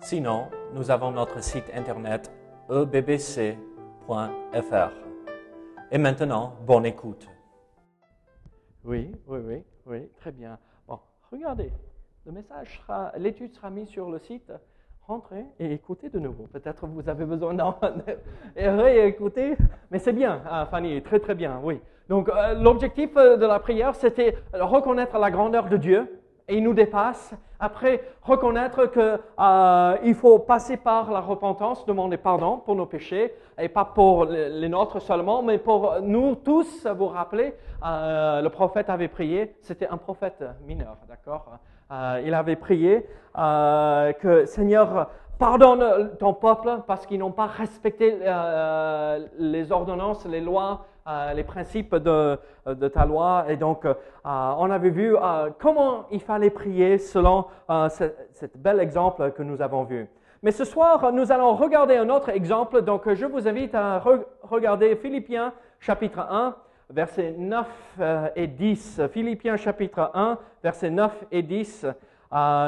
Sinon, nous avons notre site internet ebbc.fr. Et maintenant, bonne écoute. Oui, oui, oui, oui, très bien. Bon, regardez, le message sera, l'étude sera mise sur le site. Rentrez et écoutez de nouveau. Peut-être vous avez besoin d'en réécouter, mais c'est bien, hein, Fanny, très très bien, oui. Donc euh, l'objectif euh, de la prière, c'était reconnaître la grandeur de Dieu, et il nous dépasse. Après, reconnaître qu'il euh, faut passer par la repentance, demander pardon pour nos péchés, et pas pour les nôtres seulement, mais pour nous tous, vous rappeler, euh, le prophète avait prié, c'était un prophète mineur, d'accord euh, Il avait prié que Seigneur, pardonne ton peuple parce qu'ils n'ont pas respecté les ordonnances, les lois euh, les principes de, ta loi. Et donc, euh, on avait vu euh, comment il fallait prier selon cet bel exemple que nous avons vu. Mais ce soir, nous allons regarder un autre exemple. Donc, je vous invite à regarder Philippiens chapitre 1, versets 9 et 10. Philippiens chapitre 1, versets 9 et 10.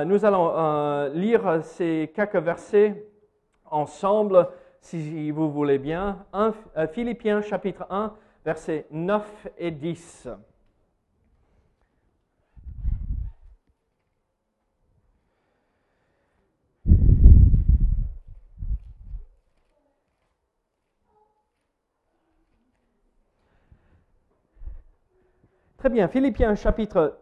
nous allons lire ces quelques versets ensemble, si vous voulez bien. Philippiens chapitre 1, versets 9 et 10. Très bien, Philippiens chapitre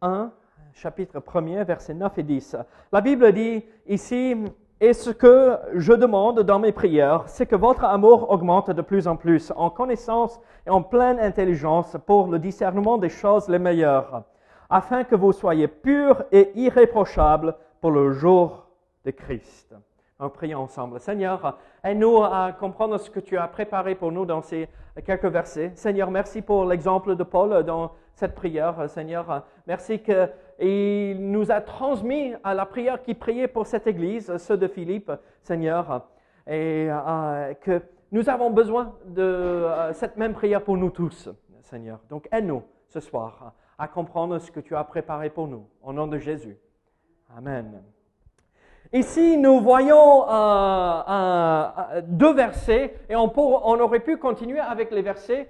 1, chapitre 1er, versets 9 et 10. La Bible dit ici, et ce que je demande dans mes prières, c'est que votre amour augmente de plus en plus en connaissance et en pleine intelligence pour le discernement des choses les meilleures, afin que vous soyez purs et irréprochables pour le jour de Christ. En prions ensemble. Seigneur, aide-nous à comprendre ce que tu as préparé pour nous dans ces quelques versets. Seigneur, merci pour l'exemple de Paul dans cette prière. Seigneur, merci que il nous a transmis à la prière qu'il priait pour cette église, ceux de Philippe, Seigneur, et euh, que nous avons besoin de euh, cette même prière pour nous tous, Seigneur. Donc aide-nous ce soir à comprendre ce que tu as préparé pour nous, au nom de Jésus. Amen. Ici, nous voyons euh, deux versets et on, aurait pu continuer avec les versets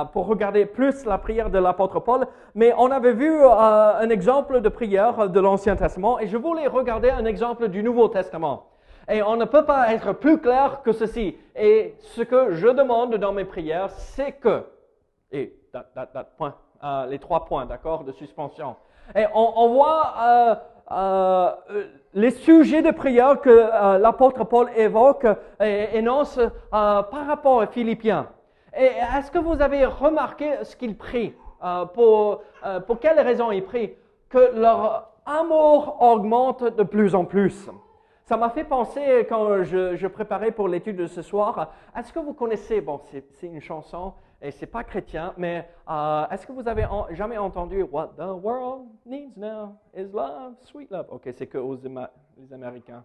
euh, pour regarder plus la prière de l'apôtre Paul, mais on avait vu euh, un exemple de prière de l'Ancien Testament et je voulais regarder un exemple du Nouveau Testament. Et on ne peut pas être plus clair que ceci. Et ce que je demande dans mes prières, c'est que, et point, les trois points, d'accord, de suspension. Et on, voit euh, les sujets de prière que euh, l'apôtre Paul évoque et énonce euh, par rapport aux Philippiens. Est-ce que vous avez remarqué ce qu'il prie pour, pour quelles raisons il prie Que leur amour augmente de plus en plus? Ça m'a fait penser quand je, je préparais pour l'étude de ce soir. Est-ce que vous connaissez, bon, c'est une chanson, et c'est pas chrétien, mais euh, est-ce que vous avez jamais entendu What the world needs now is love, sweet love? Ok, c'est que aux les Américains.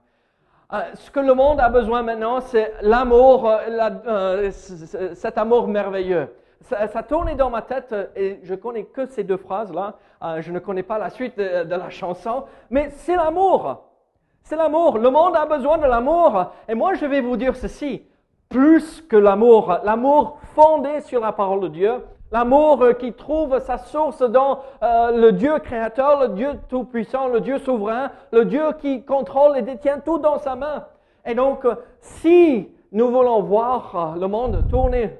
Euh, ce que le monde a besoin maintenant, c'est l'amour, euh, cet amour merveilleux. Ça, ça, tournait dans ma tête et je connais que ces deux phrases-là. je ne connais pas la suite de la chanson, mais c'est l'amour. C'est l'amour. Le monde a besoin de l'amour. Et moi, je vais vous dire ceci plus que l'amour, l'amour fondé sur la parole de Dieu, l'amour euh, qui trouve sa source dans euh, le Dieu créateur, le Dieu tout-puissant, le Dieu souverain, le Dieu qui contrôle et détient tout dans sa main. Et donc, euh, si nous voulons voir le monde tourner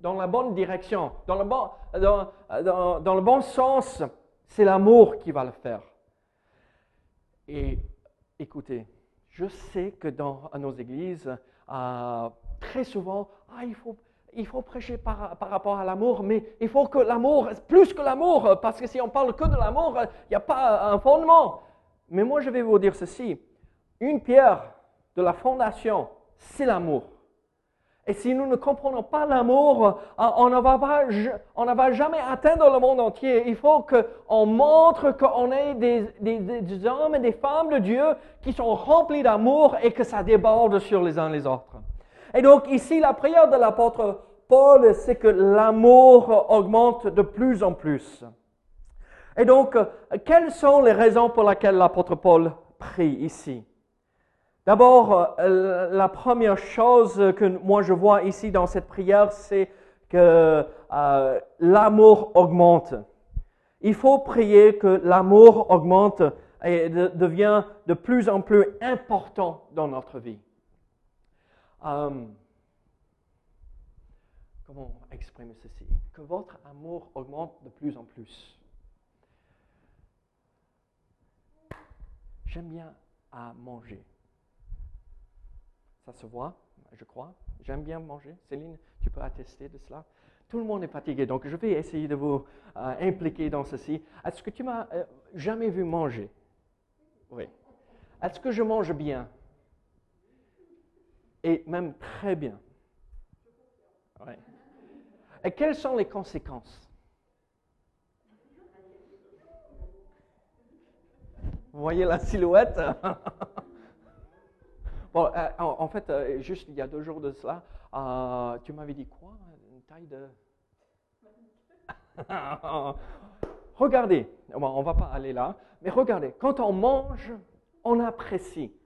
dans la bonne direction, dans le bon, dans, le bon sens, c'est l'amour qui va le faire. Et écoutez, je sais que dans nos églises, très souvent, ah, il, faut, il faut prêcher par, rapport à l'amour, mais il faut que l'amour, plus que l'amour, parce que si on parle que de l'amour, il n'y a pas un fondement. Mais moi, je vais vous dire ceci. une pierre de la fondation, c'est l'amour. Et si nous ne comprenons pas l'amour, on ne va, on ne va jamais atteindre le monde entier. Il faut qu'on montre qu'on est des, des, hommes et des femmes de Dieu qui sont remplis d'amour et que ça déborde sur les uns les autres. Et donc ici, la prière de l'apôtre Paul, c'est que l'amour augmente de plus en plus. Et donc, quelles sont les raisons pour lesquelles l'apôtre Paul prie ici? D'abord, euh, la première chose que moi je vois ici dans cette prière, c'est que euh, l'amour augmente. Il faut prier que l'amour augmente et devient de plus en plus important dans notre vie. Euh, comment exprimer ceci? Que votre amour augmente de plus en plus. J'aime bien à manger. Ça se voit, je crois. J'aime bien manger. Céline, tu peux attester de cela. Tout le monde est fatigué, donc je vais essayer de vous euh, impliquer dans ceci. Est-ce que tu m'as euh, jamais vu manger? Oui. Est-ce que je mange bien? Et même très bien. Et quelles sont les conséquences? Vous voyez la silhouette? Euh, en, fait, euh, juste il y a deux jours de cela, euh, tu m'avais dit quoi? Une taille de. regardez, on ne va pas aller là, mais regardez, quand on mange, on apprécie.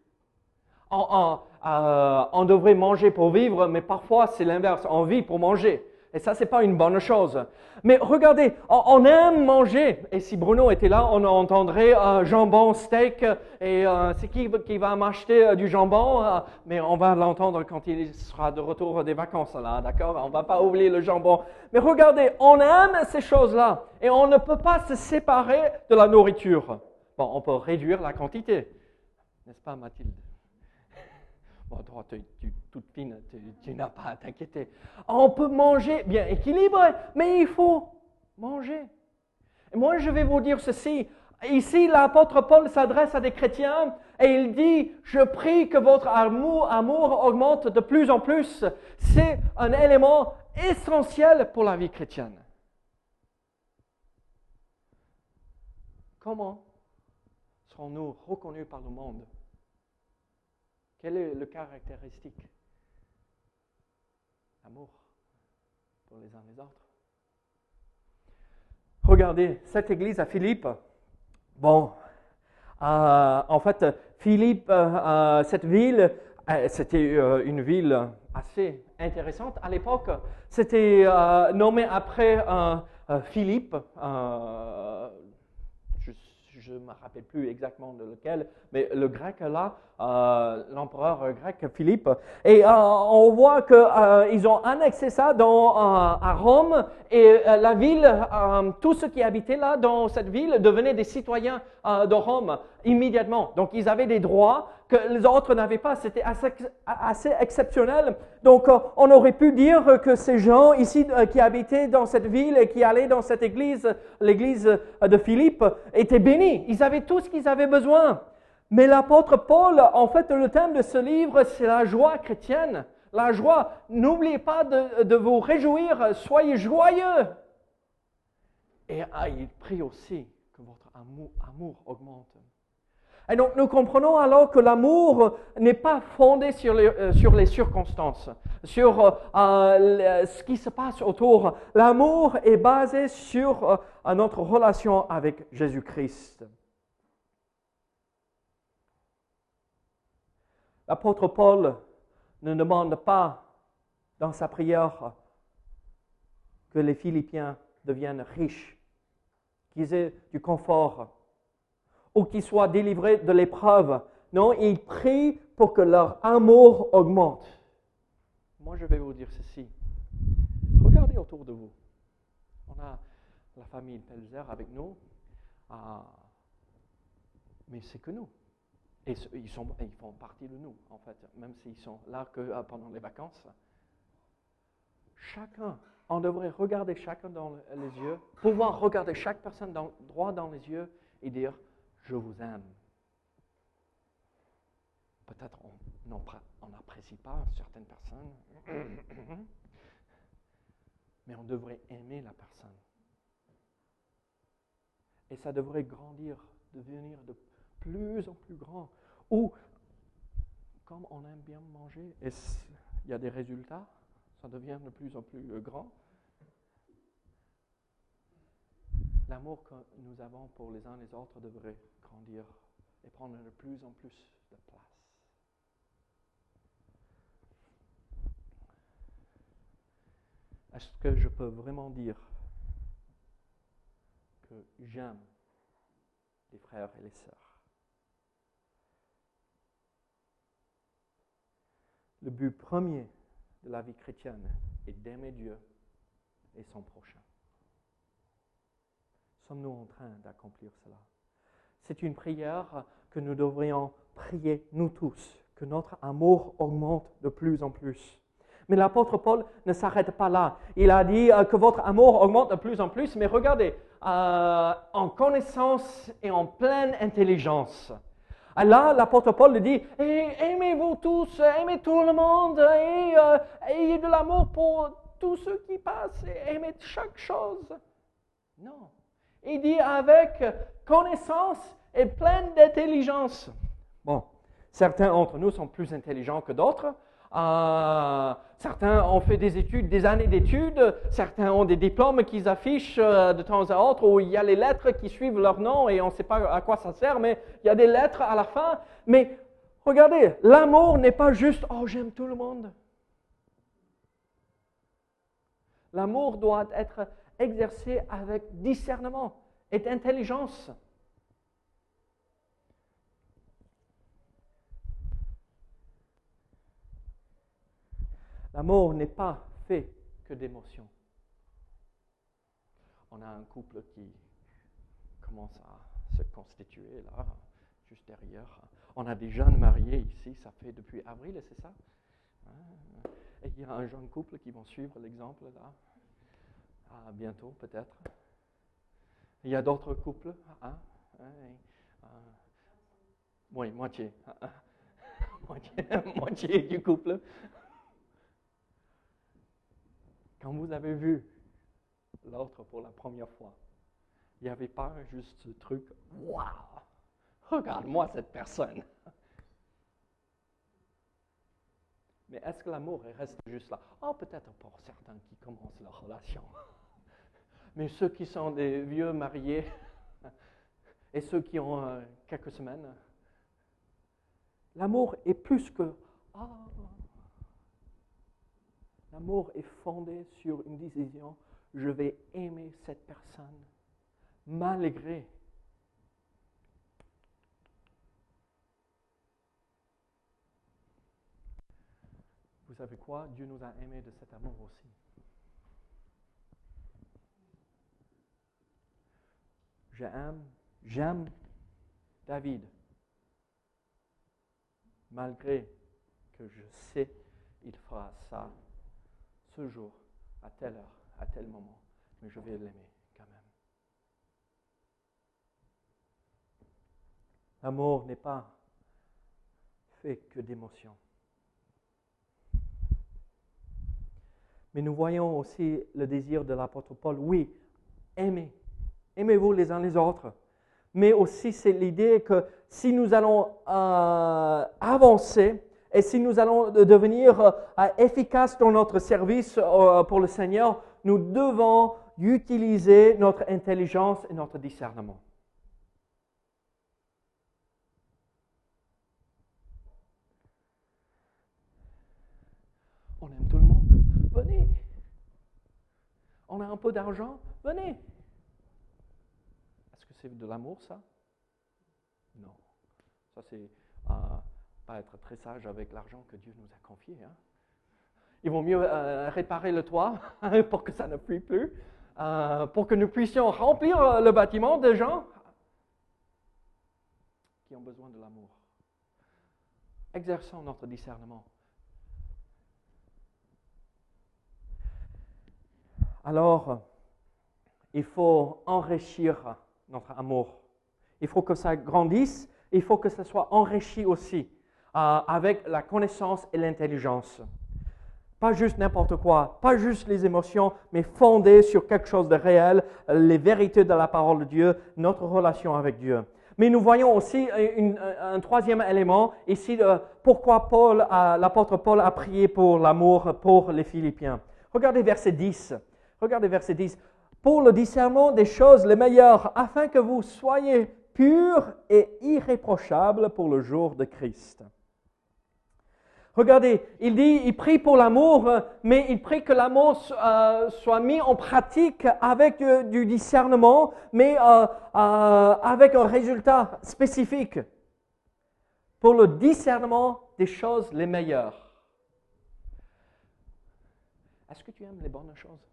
On devrait manger pour vivre, mais parfois c'est l'inverse, on vit pour manger. Et ça, c'est pas une bonne chose. Mais regardez, on, aime manger. Et si Bruno était là, on entendrait un jambon steak. Et euh, c'est qui qui va m'acheter euh, du jambon euh, Mais on va l'entendre quand il sera de retour des vacances, là, d'accord? On va pas oublier le jambon. Mais regardez, on aime ces choses-là. Et on ne peut pas se séparer de la nourriture. Bon, on peut réduire la quantité. N'est-ce pas, Mathilde? Bon, toi, tu, toute fine, tu, n'as pas à t'inquiéter. On peut manger bien équilibré, mais il faut manger. Moi, je vais vous dire ceci. Ici, l'apôtre Paul s'adresse à des chrétiens et il dit, je prie que votre amour augmente de plus en plus. C'est un élément essentiel pour la vie chrétienne. Comment serons-nous reconnus par le monde? Quelle est le caractéristique? L'amour pour les uns les autres. Regardez, cette église à Philippe, bon, euh, en fait, Philippe, euh, cette ville, euh, c'était une ville assez intéressante à l'époque. C'était nommé après Philippe, je ne me rappelle plus exactement lequel, mais le grec là, euh, l'empereur grec Philippe. Et euh, on voit qu'ils euh, ont annexé ça dans, à Rome et la ville, tous ceux qui habitaient là dans cette ville devenaient des citoyens de Rome immédiatement. Donc ils avaient des droits que les autres n'avaient pas. C'était assez, exceptionnel. Donc on aurait pu dire que ces gens ici qui habitaient dans cette ville et qui allaient dans cette église, l'église de Philippe, étaient bénis. Ils avaient tout ce qu'ils avaient besoin. Mais l'apôtre Paul, en fait, le thème de ce livre, c'est la joie chrétienne. La joie, n'oubliez pas de, vous réjouir, soyez joyeux. Et ah, il prie aussi amour, augmente. Et donc nous comprenons alors que l'amour n'est pas fondé sur les, euh, sur les circonstances, sur euh, euh, ce qui se passe autour. L'amour est basé sur notre relation avec Jésus-Christ. L'apôtre Paul ne demande pas dans sa prière que les Philippiens deviennent riches, qu'ils aient du confort ou qu'ils soient délivrés de l'épreuve. Non, il prie pour que leur amour augmente. Moi, je vais vous dire ceci. Regardez autour de vous. On a la famille Pelzer avec nous, ah, mais c'est que nous. Et ils, sont, ils font partie de nous, en fait, même s'ils sont là que euh, pendant les vacances. Chacun, on devrait regarder chacun dans les yeux, pouvoir regarder chaque personne droit dans les yeux et dire, je vous aime. peut-être on n'apprécie pas certaines personnes, mais on devrait aimer la personne. Et ça devrait grandir, devenir de plus en plus grand. Ou, comme on aime bien manger, il y a des résultats, ça devient de plus en plus euh, grand? L'amour que nous avons pour les uns les autres devrait grandir et prendre de plus en plus de place. Est-ce que je peux vraiment dire que j'aime les frères et les sœurs? Le but premier de la vie chrétienne est d'aimer Dieu et son prochain. Sommes-nous en train d'accomplir cela? C'est une prière que nous devrions prier, nous tous, que notre amour augmente de plus en plus. Mais l'apôtre Paul ne s'arrête pas là. Il a dit euh, que votre amour augmente de plus en plus, mais regardez, euh, en connaissance et en pleine intelligence. Là, l'apôtre Paul dit, aimez-vous tous, aimez tout le monde, et euh, ayez de l'amour pour tous ceux qui passent, et aimez chaque chose. Non. Il dit avec connaissance et pleine d'intelligence. Bon, certains d'entre nous sont plus intelligents que d'autres. Euh, certains ont fait des études, des années d'études. Certains ont des diplômes qu'ils affichent euh, de temps à autre où il y a les lettres qui suivent leur nom et on ne sait pas à quoi ça sert, mais il y a des lettres à la fin. Mais regardez, l'amour n'est pas juste oh j'aime tout le monde. L'amour doit être exercé avec discernement et intelligence. L'amour n'est pas fait que d'émotions. On a un couple qui commence à se constituer là, juste derrière. On a des jeunes mariés ici, ça fait depuis avril, c'est ça? Hein? Et il y a un jeune couple qui vont suivre l'exemple là. Ah, bientôt peut-être. Il y a d'autres couples. Hein? hein euh, oui, moitié. moitié. moitié du couple. Quand vous avez vu l'autre pour la première fois, il n'y avait pas juste ce truc, waouh, regarde-moi cette personne. Mais est-ce que l'amour reste juste là? Oh, peut-être pour certains qui commencent leur relation. Mais ceux qui sont des vieux mariés et ceux qui ont euh, quelques semaines, l'amour est plus que Ah, L'amour est fondé sur une décision, je vais aimer cette personne malgré. Vous savez quoi? Dieu nous a aimés de cet amour aussi. J'aime, j'aime David, malgré que je sais il fera ça ce jour, à telle heure, à tel moment, mais je vais l'aimer quand même. L'amour n'est pas fait que d'émotions. Mais nous voyons aussi le désir de l'apôtre Paul. Oui, aimez. Aimez-vous les uns les autres. Mais aussi, c'est l'idée que si nous allons euh, avancer, et si nous allons devenir euh, efficaces dans notre service euh, pour le Seigneur, nous devons utiliser notre intelligence et notre discernement. On aime tout le monde. Venez. On a un peu d'argent. Venez. C'est de l'amour, ça? Non. Ça, c'est euh, être très sage avec l'argent que Dieu nous a confié. Hein. Il vaut mieux euh, réparer le toit pour que ça ne fuit plus, euh, pour que nous puissions remplir le bâtiment des gens qui ont besoin de l'amour. Exerçons notre discernement. Alors, il faut enrichir notre amour. Il faut que ça grandisse, il faut que ça soit enrichi aussi. euh, avec la connaissance et l'intelligence. Pas juste n'importe quoi, pas juste les émotions, mais fondé sur quelque chose de réel, les vérités de la parole de Dieu, notre relation avec Dieu. Mais nous voyons aussi un troisième élément ici, pourquoi Paul, l'apôtre Paul a prié pour l'amour pour les Philippiens. Regardez verset 10. Regardez verset 10. Pour le discernement des choses les meilleures, afin que vous soyez purs et irréprochables pour le jour de Christ. Regardez, il dit, il prie pour l'amour, mais il prie que l'amour euh, soit mis en pratique avec euh, du discernement, mais euh, avec un résultat spécifique pour le discernement des choses les meilleures. Est-ce que tu aimes les bonnes choses?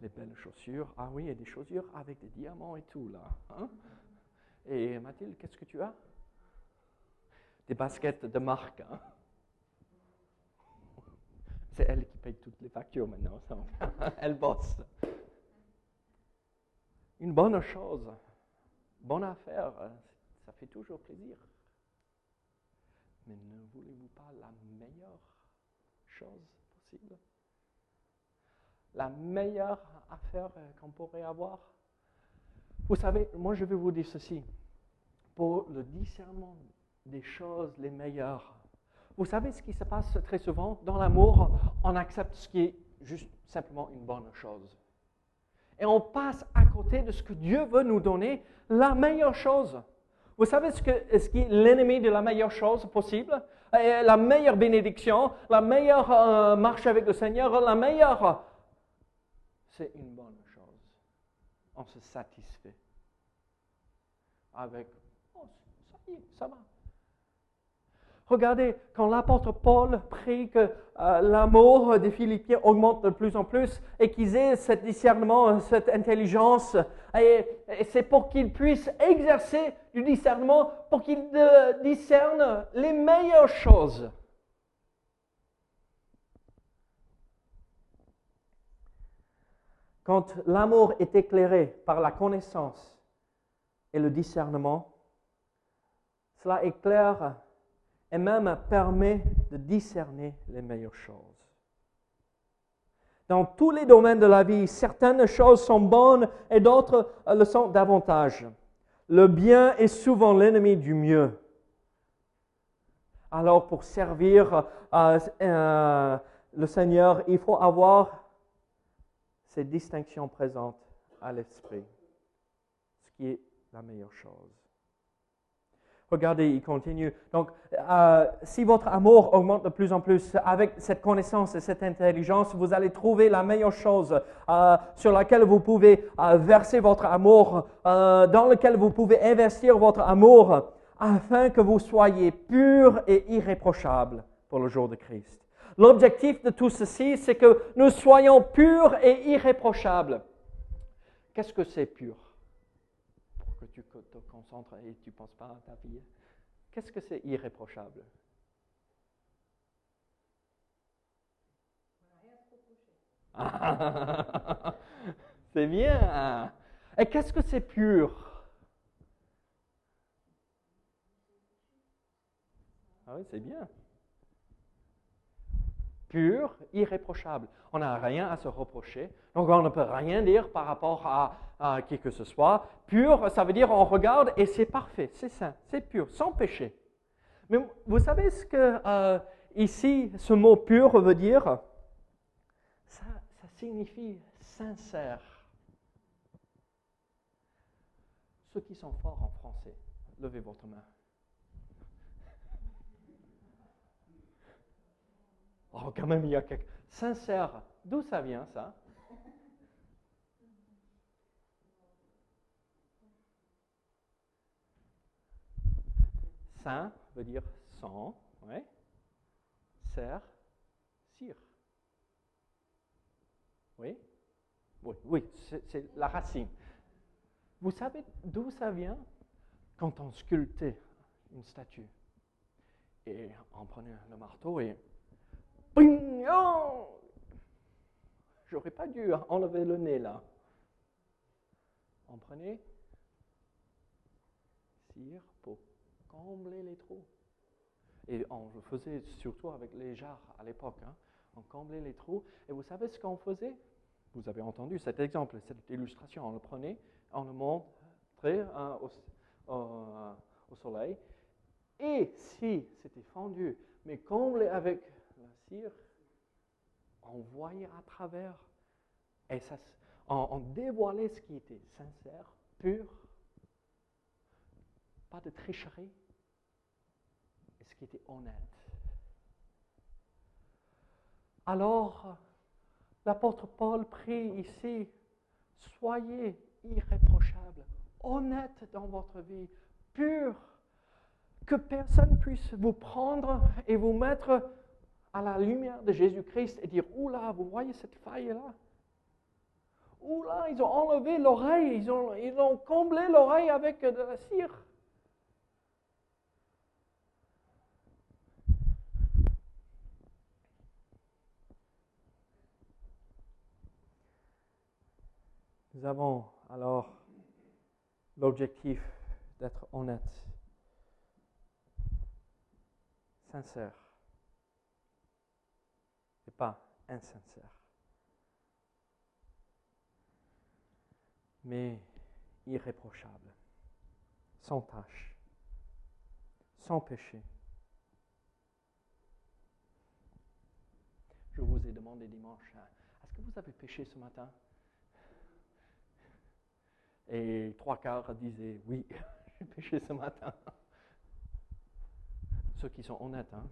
Les belles chaussures. Ah oui, a des chaussures avec des diamants et tout là. Hein? Et Mathilde, qu'est-ce que tu as? Des baskets de marque. Hein. C'est elle qui paye toutes les factures maintenant. elle bosse. Une bonne chose, bonne affaire, ça fait toujours plaisir. Mais ne voulez-vous pas la meilleure chose possible? La meilleure affaire qu'on pourrait avoir Vous savez, moi je vais vous dire ceci. Pour le discernement des choses les meilleures. Vous savez ce qui se passe très souvent dans l'amour, on accepte ce qui est juste simplement une bonne chose. Et on passe à côté de ce que Dieu veut nous donner, la meilleure chose. Vous savez ce, que, ce qui est l'ennemi de la meilleure chose possible? La meilleure bénédiction, la meilleure euh, marche avec le Seigneur, la meilleure, c'est une bonne chose. On se satisfait avec, oh, ça ça va. Regardez, quand l'apôtre Paul prie que euh, l'amour des Philippiens augmente de plus en plus et qu'ils aient ce discernement, cette intelligence, et, c'est pour qu'ils puissent exercer du discernement, pour qu'ils discernent les meilleures choses. Quand l'amour est éclairé par la connaissance et le discernement, cela éclaire et même permet de discerner les meilleures choses. Dans tous les domaines de la vie, certaines choses sont bonnes et d'autres le sont davantage. Le bien est souvent l'ennemi du mieux. Alors pour servir euh, euh, le Seigneur, il faut avoir ces distinctions présentes à l'esprit, ce qui est la meilleure chose. Regardez, il continue. Donc, euh, si votre amour augmente de plus en plus avec cette connaissance et cette intelligence, vous allez trouver la meilleure chose euh, sur laquelle vous pouvez euh, verser votre amour, dans laquelle vous pouvez investir votre amour, afin que vous soyez purs et irréprochables pour le jour de Christ. L'objectif de tout ceci, c'est que nous soyons purs et irréprochables. Qu'est-ce que c'est pur? Que tu te concentres et tu ne penses pas à ta vie. Qu'est-ce que c'est irréprochable? C'est bien. Et qu'est-ce que c'est pur? Ah oui, c'est bien pur, irréprochable. On n'a rien à se reprocher, donc on ne peut rien dire par rapport à, qui que ce soit. Pur, ça veut dire on regarde et c'est parfait, c'est saint, c'est pur, sans péché. Mais vous savez ce que euh, ici ce mot pur veut dire? Ça, ça signifie sincère. Ceux qui sont forts en français, levez votre main. Oh, quand même, il y a quelque... Sincère, d'où ça vient ça? Saint veut dire sang, ouais. Serre, cire. Oui? Oui, oui c'est la racine. Vous savez d'où ça vient? Quand on sculptait une statue, et on prenait le marteau et Oh J'aurais pas dû enlever le nez là. On prenait cire pour combler les trous. Et on le faisait surtout avec les jarres à l'époque. hein. On comblait les trous. Et vous savez ce qu'on faisait? Vous avez entendu cet exemple, cette illustration. On le prenait, on le montrait hein, au, au- au soleil. Et si c'était fendu, mais comblé avec cire, on voyait à travers. Et ça, on, ce qui était sincère, pur, pas de tricherie, et ce qui était honnête. Alors, l'apôtre Paul prie ici, soyez irréprochables, honnêtes dans votre vie, purs, que personne puisse vous prendre et vous mettre à la lumière de Jésus-Christ et dire, oula, vous voyez cette faille-là? Oula, ils ont enlevé l'oreille, ils ont, ils ont comblé l'oreille avec de la cire. Nous avons alors l'objectif d'être honnête, sincère, pas insincère, mais irréprochable, sans tâche, sans péché. Je vous ai demandé dimanche, hein, est-ce que vous avez péché ce matin? Et trois quarts disaient, oui, j'ai péché ce matin. Ceux qui sont honnêtes, hein.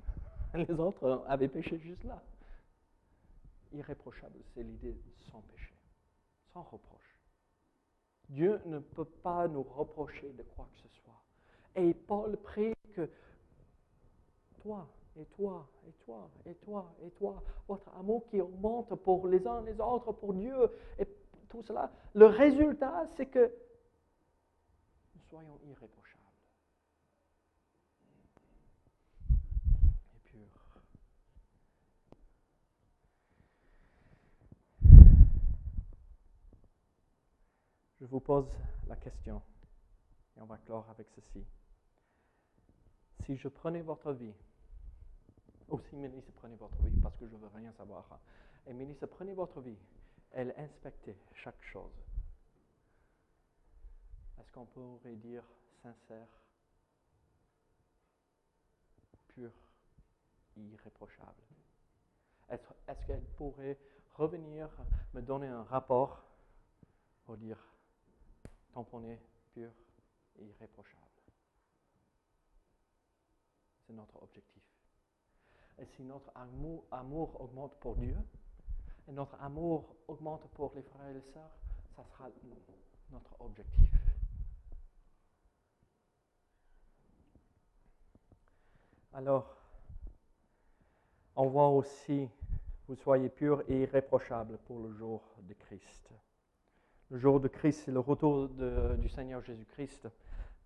les autres avaient péché juste là. Irréprochable, c'est l'idée sans péché, sans reproche. Dieu ne peut pas nous reprocher de quoi que ce soit. Et Paul prie que toi, et toi, et toi, et toi, et toi, votre amour qui augmente pour les uns les autres, pour Dieu, et tout cela, le résultat, c'est que nous soyons irréprochables et purs. Je vous pose la question, et on va clore avec ceci. Si je prenais votre vie, aussi Mélisse, prenez votre vie, parce que je ne veux rien savoir. hein. Et Mélisse, prenez votre vie, elle inspectait chaque chose. Est-ce qu'on pourrait dire sincère, pur, irréprochable? Est-ce qu'elle pourrait revenir me donner un rapport pour dire tamponné, pur et irréprochable C'est notre objectif. Et si notre amour, augmente pour Dieu, et notre amour augmente pour les frères et les sœurs, ça sera notre objectif. Alors, on voit aussi, vous soyez purs et irréprochables pour le jour de Christ. Le jour de Christ, c'est le retour du Seigneur Jésus-Christ.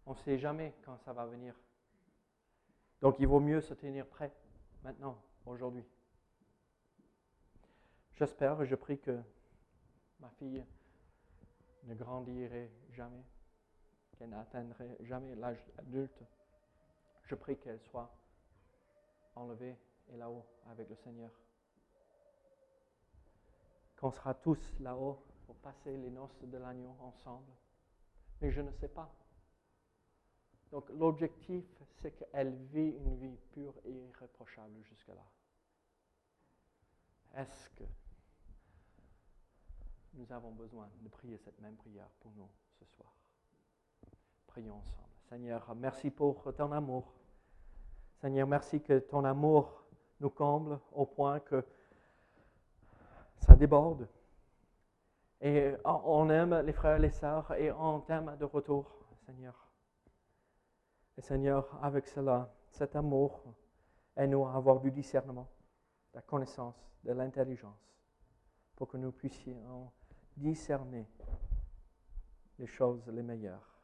On ne sait jamais quand ça va venir. Donc il vaut mieux se tenir prêt maintenant, aujourd'hui. J'espère je prie que ma fille ne grandirait jamais, qu'elle n'atteindrait jamais l'âge adulte. Je prie qu'elle soit enlevée et là-haut avec le Seigneur. Qu'on sera tous là-haut pour passer les noces de l'agneau ensemble. Mais je ne sais pas. Donc l'objectif, c'est qu'elle vit une vie pure et irréprochable jusque-là. Est-ce que nous avons besoin de prier cette même prière pour nous ce soir? Prions ensemble. Seigneur, merci pour ton amour. Seigneur, merci que ton amour nous comble au point que ça déborde. Et on aime les frères et les sœurs et on t'aime de retour, Seigneur. Et Seigneur, avec cela, cet amour, aide-nous à avoir du discernement, de la connaissance, de l'intelligence, pour que nous puissions discerner les choses les meilleures,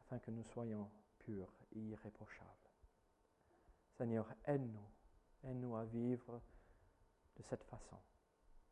afin que nous soyons purs et irréprochables. Seigneur, aide-nous, aide-nous à vivre de cette façon.